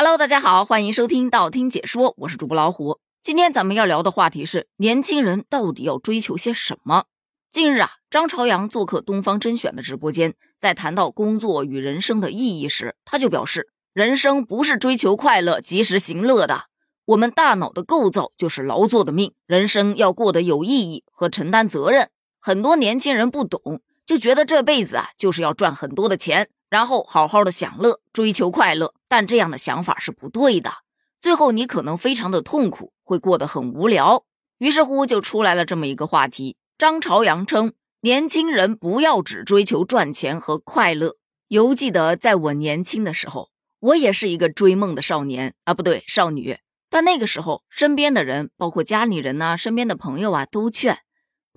Hello，大家好，欢迎收听道听解说，我是主播老虎。今天咱们要聊的话题是年轻人到底要追求些什么？近日啊，张朝阳做客东方甄选的直播间，在谈到工作与人生的意义时，他就表示，人生不是追求快乐、及时行乐的。我们大脑的构造就是劳作的命，人生要过得有意义和承担责任。很多年轻人不懂，就觉得这辈子啊就是要赚很多的钱。然后好好的享乐，追求快乐，但这样的想法是不对的。最后你可能非常的痛苦，会过得很无聊。于是乎就出来了这么一个话题：张朝阳称，年轻人不要只追求赚钱和快乐。犹记得在我年轻的时候，我也是一个追梦的少年啊，不对，少女。但那个时候，身边的人，包括家里人呐，身边的朋友啊，都劝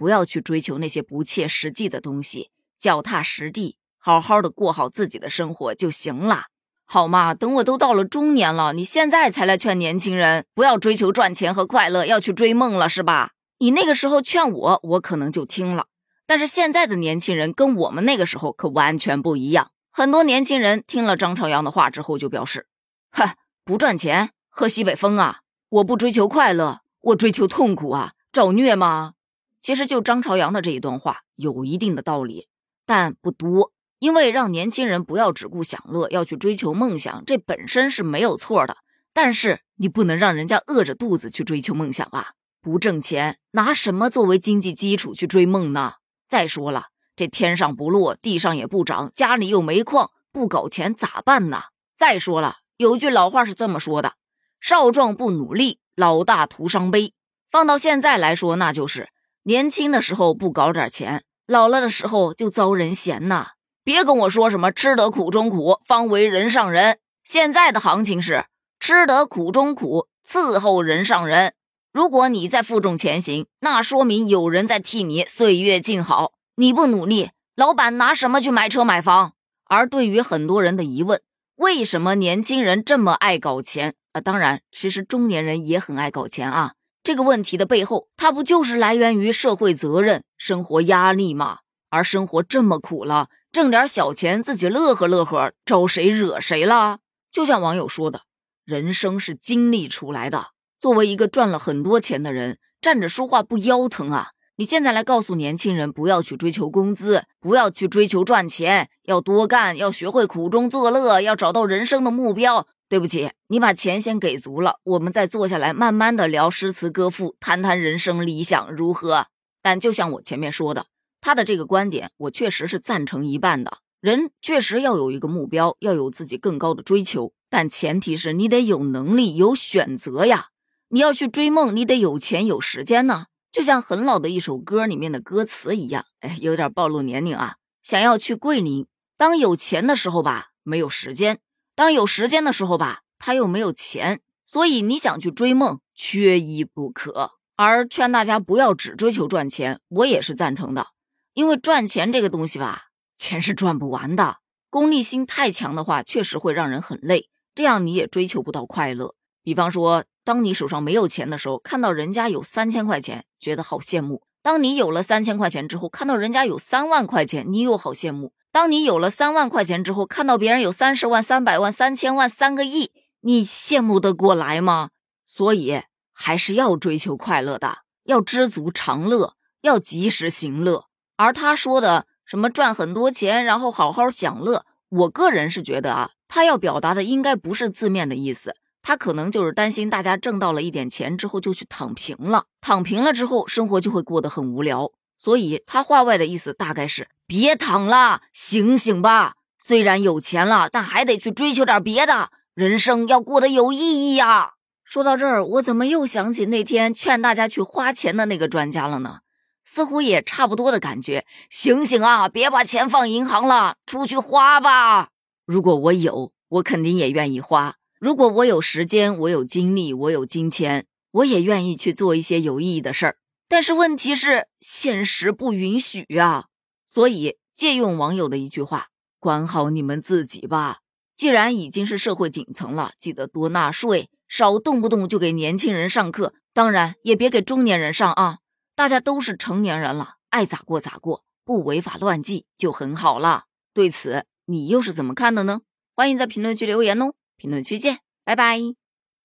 不要去追求那些不切实际的东西，脚踏实地。好好的过好自己的生活就行了，好吗？等我都到了中年了，你现在才来劝年轻人不要追求赚钱和快乐，要去追梦了，是吧？你那个时候劝我，我可能就听了。但是现在的年轻人跟我们那个时候可完全不一样。很多年轻人听了张朝阳的话之后，就表示：“哼，不赚钱喝西北风啊！我不追求快乐，我追求痛苦啊！找虐吗？”其实就张朝阳的这一段话有一定的道理，但不多。因为让年轻人不要只顾享乐，要去追求梦想，这本身是没有错的。但是你不能让人家饿着肚子去追求梦想啊！不挣钱，拿什么作为经济基础去追梦呢？再说了，这天上不落，地上也不长，家里又没矿，不搞钱咋办呢？再说了，有句老话是这么说的：少壮不努力，老大徒伤悲。放到现在来说，那就是年轻的时候不搞点钱，老了的时候就遭人嫌呐。别跟我说什么吃得苦中苦，方为人上人。现在的行情是吃得苦中苦，伺候人上人。如果你在负重前行，那说明有人在替你岁月静好。你不努力，老板拿什么去买车买房？而对于很多人的疑问，为什么年轻人这么爱搞钱啊？当然，其实中年人也很爱搞钱啊。这个问题的背后，它不就是来源于社会责任、生活压力吗？而生活这么苦了。挣点小钱自己乐呵乐呵，招谁惹谁了？就像网友说的，人生是经历出来的。作为一个赚了很多钱的人，站着说话不腰疼啊！你现在来告诉年轻人，不要去追求工资，不要去追求赚钱，要多干，要学会苦中作乐，要找到人生的目标。对不起，你把钱先给足了，我们再坐下来慢慢的聊诗词歌赋，谈谈人生理想如何？但就像我前面说的。他的这个观点，我确实是赞成一半的。人确实要有一个目标，要有自己更高的追求，但前提是你得有能力、有选择呀。你要去追梦，你得有钱、有时间呢。就像很老的一首歌里面的歌词一样，哎，有点暴露年龄啊。想要去桂林，当有钱的时候吧，没有时间；当有时间的时候吧，他又没有钱。所以你想去追梦，缺一不可。而劝大家不要只追求赚钱，我也是赞成的。因为赚钱这个东西吧，钱是赚不完的。功利心太强的话，确实会让人很累，这样你也追求不到快乐。比方说，当你手上没有钱的时候，看到人家有三千块钱，觉得好羡慕；当你有了三千块钱之后，看到人家有三万块钱，你又好羡慕；当你有了三万块钱之后，看到别人有三十万、三百万、三千万、三个亿，你羡慕得过来吗？所以还是要追求快乐的，要知足常乐，要及时行乐。而他说的什么赚很多钱，然后好好享乐，我个人是觉得啊，他要表达的应该不是字面的意思，他可能就是担心大家挣到了一点钱之后就去躺平了，躺平了之后生活就会过得很无聊，所以他话外的意思大概是别躺了，醒醒吧，虽然有钱了，但还得去追求点别的，人生要过得有意义呀。说到这儿，我怎么又想起那天劝大家去花钱的那个专家了呢？似乎也差不多的感觉。醒醒啊，别把钱放银行了，出去花吧。如果我有，我肯定也愿意花。如果我有时间，我有精力，我有金钱，我也愿意去做一些有意义的事儿。但是问题是，现实不允许啊。所以借用网友的一句话：管好你们自己吧。既然已经是社会顶层了，记得多纳税，少动不动就给年轻人上课。当然，也别给中年人上啊。大家都是成年人了，爱咋过咋过，不违法乱纪就很好了。对此，你又是怎么看的呢？欢迎在评论区留言哦。评论区见。拜拜。